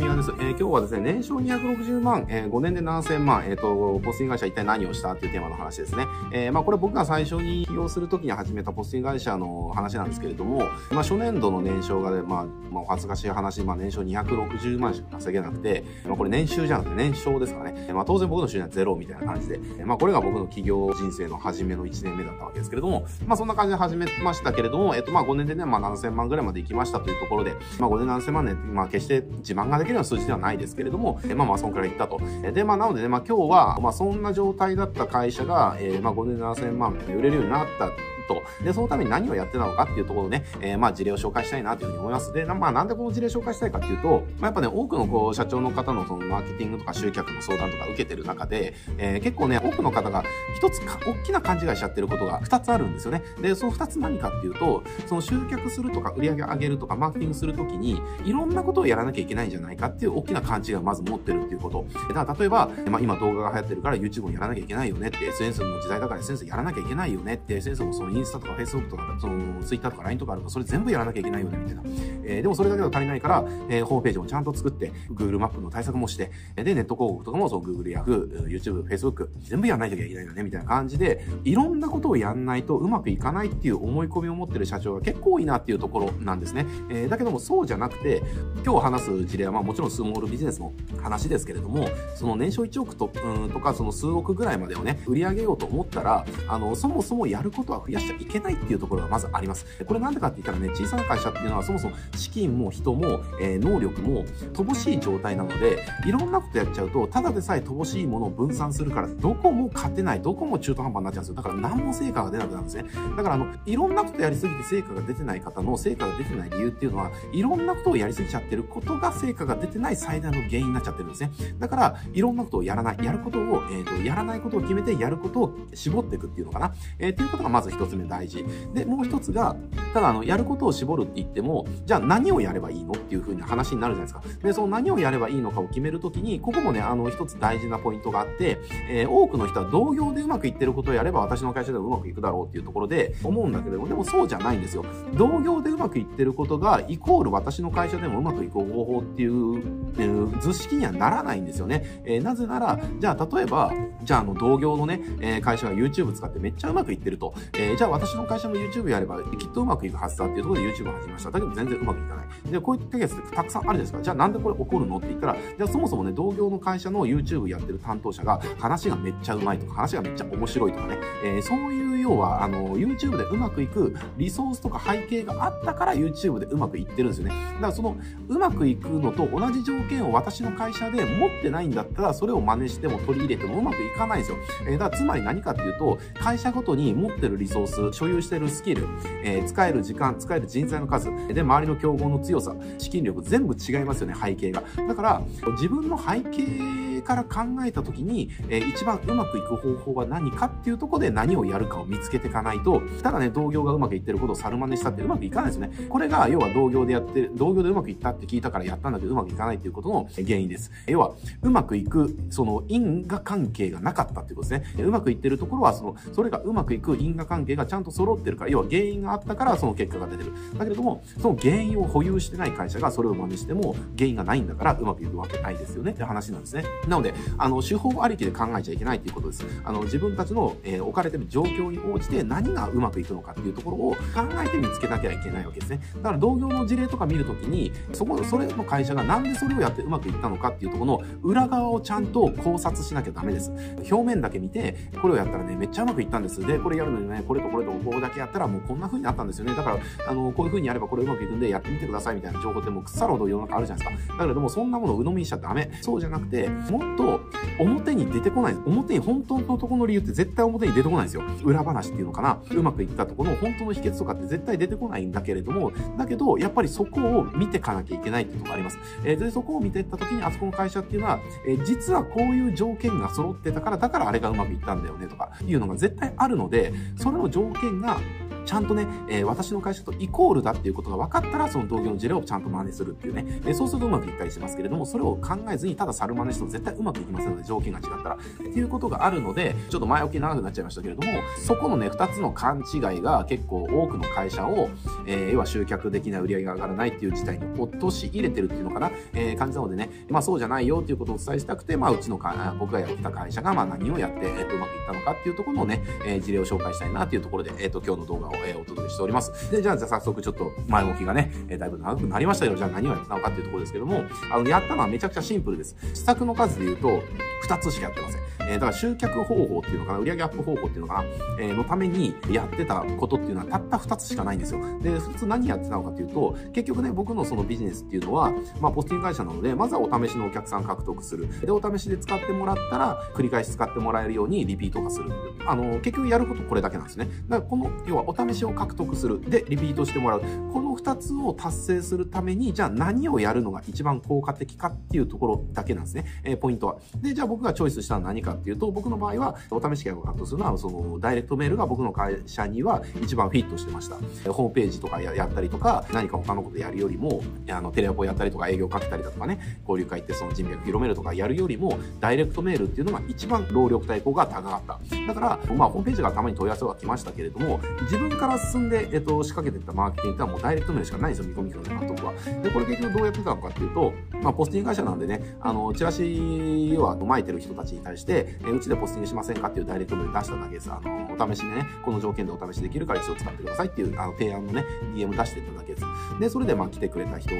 三輪です。えー、今日はですね、年商260万、えー、5年で7000万、えっ、ー、と、ポスティング会社一体何をしたっていうテーマの話ですね。えー、まあこれ僕が最初に起業するときに始めたポスティング会社の話なんですけれども、まあ初年度の年商がね、まあ、まあ恥ずかしい話、まあ年商260万しか稼げなくて、まあこれ年収じゃなくて年商ですかね。まあ当然僕の収入はゼロみたいな感じで、まあこれが僕の企業人生の初めの1年目だったわけですけれども、まあそんな感じで始めましたけれども、えっ、とまあ5年でね、まあ7000万ぐらいまで行きましたというところで、まあ5年7000万ね、まあ決して自慢ができるよう数字ではないですけれども、まあまあそんくらいいったと。で、まあなのでね、まあ今日は、まあそんな状態だった会社が、えー、まあ5年7000万売れるようになったと。で、そのために何をやってたのかっていうところでね、えー、まあ事例を紹介したいなというふうに思います。で、まあなんでこの事例紹介したいかっていうと、まあやっぱね、多くのこう社長の方のそのマーケティングとか集客の相談とか受けてる中で、えー、結構ね、多くの方が一つか大きな勘違いしちゃってることが二つあるんですよね。で、その二つ何かっていうと、その集客するとか売り上げ上げるとかマーケティングするときに、いろんなことをやらなきゃいけないんじゃないかっていう大きな勘違いをまず持ってるっていうこと。だから例えば、まあ今動画が流行ってるから YouTube をやらなきゃいけないよねって、SNS の時代だから SNS やらなきゃいけないよねって、SNS もそのインスタとか Facebook とか、その、ツイッターとか LINE とかあるから、それ全部やらなきゃいけないよね、みたいな。えー、でもそれだけだと足りないから、えー、ホームページもちゃんと作って、Google マップの対策もして、で、ネット広告とかも、そう、Google や YouTube、Facebook、全部やらないといけないよね、みたいな感じで、いろんなことをやんないとうまくいかないっていう思い込みを持ってる社長が結構多いなっていうところなんですね。えー、だけどもそうじゃなくて、今日話す事例は、まあもちろんスモールビジネスの話ですけれども、その年商1億と、うんとか、その数億ぐらいまでをね、売り上げようと思ったら、あの、そもそもやることは増やしちゃいけないっていうところがまずあります。これなんでかって言ったらね、小さな会社っていうのはそもそも資金も人も、えー、能力も乏しい状態なので、いろんなことやっちゃうと、ただでさえ乏しいものを分散するから、どこも勝てない、どこも中途半端になっちゃうんですよ。だから何も成果が出なくなるんですね。だからあの、いろんなことやりすぎて成果が出てない方の成果が出てない理由っていうのは、いろんなことをやりすぎちゃってることが成果が出てない最大の原因になっちゃってるんですね。だから、いろんなことをやらない。やることを、えっ、ー、と、やらないことを決めて、やることを絞っていくっていうのかな。えー、っていうことがまず一つ目大事。で、もう一つが、ただあの、やることを絞るって言っても、じゃあ何をやればいいのっていう風に話になるじゃないですか。で、その何をやればいいのかを決めるときに、ここもね、あの、一つ大事なポイントがあって、えー、多くの人は同業でうまくいってることをやれば私の会社でもうまくいくだろうっていうところで思うんだけども、でもそうじゃないんですよ。同業でうまくいってることが、イコール私の会社でもうまくいく方法っていう、えー、図式にはならないんですよね。えー、なぜなら、じゃあ例えば、じゃああの、同業のね、え、会社が YouTube 使ってめっちゃうまくいってると。えー、じゃあ私の会社も YouTube やればきっとうまくいくはずだっていうところで YouTube を始めました。だけど全然うまくいかない。で、こういったケースってたくさんあるじゃないですか。じゃあなんでこれ起こるのって言ったら、じゃあそもそもね、同業の会社の YouTube やってる担当者が話がめっちゃうまいとか、話がめっちゃ面白いとかね、えー、そういう要は、あの、YouTube でうまくいくリソースとか背景があったから YouTube でうまくいってるんですよね。だからその、うまくいくのと同じ条件を私の会社で持ってないんだったら、それを真似しても取り入れてもうまくいかないんですよ。えー、だからつまり何かっていうと、会社ごとに持ってるリソース、所有しているスキル、えー、使える時間、使える人材の数、で、周りの競合の強さ、資金力全部違いますよね、背景が。だから、自分の背景から考えた時に、えー、一番うまくいく方法は何かっていうとこで何をやるかを見つけていかないと、ただね、同業がうまくいってることを猿真似したってうまくいかないですよね。これが、要は同業でやってる、同業でうまくいったって聞いたからやったんだけどうまくいかないっていうことの原因です。要は、うまくいく、その因果関係がなかったってことですね。うまくいってるところは、その、それがうまくいく因果関係がちゃんと揃ってるから、要は原因があったからその結果が出てる。だけれども、その原因を保有してない会社がそれを真似しても原因がないんだからうまくいくわけないですよねって話なんですね。なので、あの、手法ありきで考えちゃいけないということです。あの、自分たちの、えー、置かれてる状況に応じて何がうまくいくのかっていうところを考えて見つけなきゃいけないわけですね。だから同業の事例とか見るときに、そこ、それの会社がなんでそれをやってうまくいったのかっていうところの裏側をちゃんと考察しなきゃダメです。表面だけ見て、これをやったらね、めっちゃうまくいったんです。で、これやるのにね、これとこれとここだけやったらもうこんな風になったんですよね。だから、あの、こういう風にやればこれうまくいくんでやってみてくださいみたいな情報ってもう腐るほど世の中あるじゃないですか。だけれども、そんなものを鵜呑みにしちゃダメ。そうじゃなくて、もと表に出てこない。表に本当のとこの理由って絶対表に出てこないんですよ。裏話っていうのかな。うまくいったところの本当の秘訣とかって絶対出てこないんだけれども、だけど、やっぱりそこを見てかなきゃいけないっていうとこがあります。えー、で、そこを見ていった時に、あそこの会社っていうのは、えー、実はこういう条件が揃ってたから、だからあれがうまくいったんだよねとかいうのが絶対あるので、それの条件がちゃんとね、えー、私の会社とイコールだっていうことが分かったら、その同業の事例をちゃんと真似するっていうね。えー、そうするとうまくいったりしますけれども、それを考えずにただ猿真似しても絶対うまくいきませんので、条件が違ったら。っていうことがあるので、ちょっと前置き長くなっちゃいましたけれども、そこのね、二つの勘違いが結構多くの会社を、えー、要は集客できない売り上げが上がらないっていう事態に落とし入れてるっていうのかな、えー、感じなのでね、まあそうじゃないよっていうことをお伝えしたくて、まあうちのか、僕がやってた会社がまあ何をやって、えー、とうまくいったのかっていうところのね、えー、事例を紹介したいなっていうところで、えっ、と今日の動画を、えー、お届けしております。で、じゃあじゃ早速ちょっと前置きがね、え、だいぶ長くなりましたよ。じゃあ何をやったのかっていうところですけども、あの、やったのはめちゃくちゃシンプルです。試作の数で言うと、2つしかやってません。えー、だから集客方法っていうのかな、売上アップ方法っていうのかな、えー、のためにやってたことっていうのはたった2つしかないんですよ。で、普通何やってたのかっていうと、結局ね、僕のそのビジネスっていうのは、まあ、ポスティング会社なので、まずはお試しのお客さん獲得する。で、お試しで使ってもらったら、繰り返し使ってもらえるようにリピート化する。あの、結局やることこれだけなんですね。だからこの、要はお試しを獲得する。で、リピートしてもらう。この2つを達成するために、じゃあ何をやるのが一番効果的かっていうところだけなんですね。えー、ポイントは。で、じゃあ僕がチョイスしたのは何かっていうと、僕の場合は、お試し契約を獲得するのは、その、ダイレクトメールが僕の会社には一番フィットしてました。ホームページとかやったりとか、何か他のことやるよりも、あの、テレアポやったりとか営業かけたりだとかね、交流会ってその人脈広めるとかやるよりも、ダイレクトメールっていうのが一番労力対効が高かった。だから、まあ、ホームページがたまに問い合わせは来ましたけれども、自分から進んで、えっと、仕掛けていったマーケティングはもうダイレクトメールしかないんですよ、見込みの監督は。で、これ結局どうやってたのかっていうと、まあ、ポスティング会社なんでね、あの、チラシは巻いてる人たちに対して、えうちでポスティングしませんかっていうダイレクトメール出しただけです。あの、お試しでね、この条件でお試しできるから一度使ってくださいっていう、あの、提案のね、DM 出していただけです。で、それでまあ来てくれた人、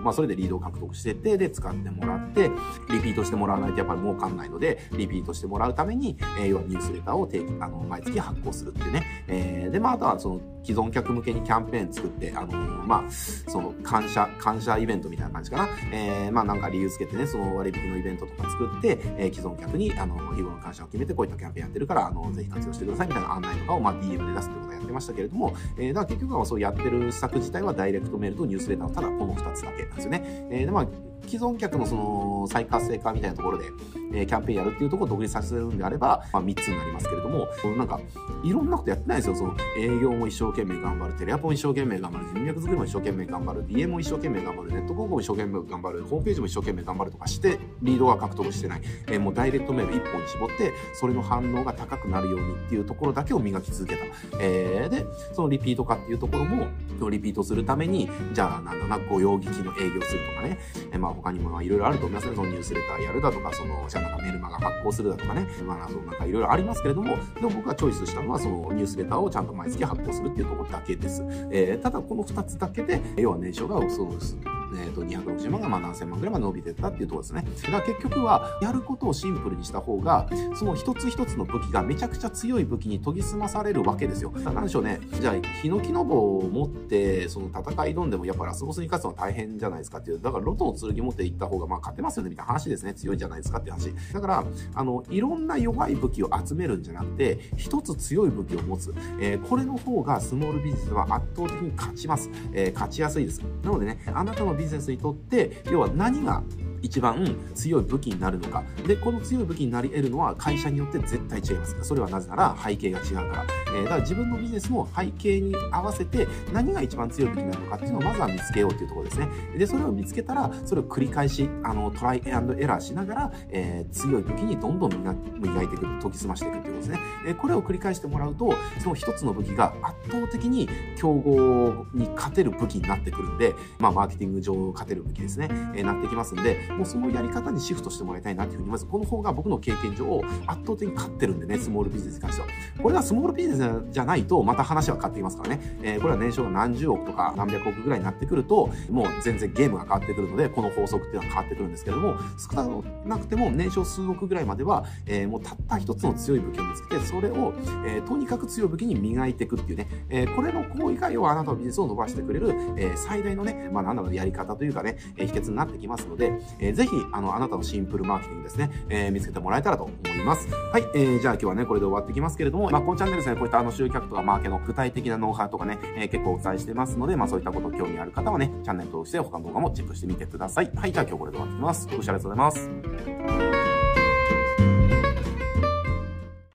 まあそれでリードを獲得してて、で、使ってもらって、リピートしてもらわないとやっぱり儲かんないので、リピートしてもらうために、えー、要はニュースレターを定期、あの、毎月発行するっていうね。えー、で、まああとはその、既存客向けにキャンペーン作って、あのー、まあ、その、感謝、感謝イベントみたいな感じかな。えー、まあなんか理由つけてね、その割引のイベントとか作って、えー、既存客に、あの、日頃の感謝を決めてこういったキャンペーンやってるから、あの、ぜひ活用してくださいみたいな案内とかを、まあ DM で出すってことをやってましたけれども、えー、だから結局はそうやってる施策自体はダイレクトメールとニュースレターただこの2つだけなんですよね。えー、で、まあ、既存客のその再活性化みたいなところで、えー、キャンペーンやるっていうところを独立させるんであれば、まあ、3つになりますけれども、なんか、いろんなことやってないですよ。その、営業も一生懸命頑張る、テレアポも一生懸命頑張る、人脈作りも一生懸命頑張る、DM も一生懸命頑張る、ネット広告も一生懸命頑張る、ホームページも一生懸命頑張るとかして、リードが獲得してない。えー、もうダイレクトメール1本に絞って、それの反応が高くなるようにっていうところだけを磨き続けた。えー、で、そのリピート化っていうところも、リピートするために、じゃあ、なんだな、御用聞きの営業するとかね、えー、まあ他にもいろいろあると思いますね。のニュースレターやるだとか、その、じゃあなんかメルマガ発行するだとかね、まあ、そのなんかいろいろありますけれども、でも僕がチョイスしたのは、そのニュースレターをちゃんと毎月発行するっていうところだけです。えー、ただこの2つだけで、要は年商がそうです。えっ、ー、と、260万がまあ何千万ぐらいまで伸びてったっていうところですね。だから結局は、やることをシンプルにした方が、その一つ一つの武器がめちゃくちゃ強い武器に研ぎ澄まされるわけですよ。なんでしょうね。じゃあ、ヒノキの棒を持って、その戦い挑んでもやっぱラスボスに勝つのは大変じゃないですかっていう。だから、ロトの剣持っていった方がまあ勝てますよねみたいな話ですね。強いじゃないですかっていう話。だから、あの、いろんな弱い武器を集めるんじゃなくて、一つ強い武器を持つ。えー、これの方がスモールビジネスは圧倒的に勝ちます。えー、勝ちやすいです。なのでね、あなたのビジネスにとって、要は何が一番強い武器になるのか。で、この強い武器になり得るのは会社によって絶対違います。それはなぜなら背景が違うから。えー、だから自分のビジネスも背景に合わせて何が一番強い武器になるのかっていうのをまずは見つけようっていうところですね。で、それを見つけたら、それを繰り返し、あの、トライアンドエラーしながら、えー、強い武器にどんどん磨いていく、研ぎ澄ましていくっていうことですね。えー、これを繰り返してもらうと、その一つの武器が圧倒的に競合に勝てる武器になってくるんで、まあ、マーケティング上勝てる武器ですね、えー、なってきますんで、もうそのやり方にシフトしてもらいたいなっていうふうに、まずこの方が僕の経験上圧倒的に勝ってるんでね、スモールビジネスに関しては。これがスモールビジネスじゃないと、また話は変わってきますからね。えー、これは年商が何十億とか何百億ぐらいになってくると、もう全然ゲームが変わってくるので、この法則っていうのは変わってくるんですけれども、少なくても年商数億ぐらいまでは、えー、もうたった一つの強い武器を見つけて、それを、えー、とにかく強い武器に磨いていくっていうね、えー、これの行為が要はあなたのビジネスを伸ばしてくれる、えー、最大のね、まあなんだろう、やり方というかね、えー、秘訣になってきますので、えー、ぜひ、あの、あなたのシンプルマーケティングですね、えー、見つけてもらえたらと思います。はい、えー、じゃあ今日はね、これで終わってきますけれども、まあ、このチャンネルですね、こういったあの集客とかマーケの具体的なノウハウとかね、えー、結構お伝えしてますので、まあそういったこと興味ある方はね、チャンネル登録して他の動画もチェックしてみてください。はい、じゃあ今日これで終わってきます。ご視聴ありがとうございます。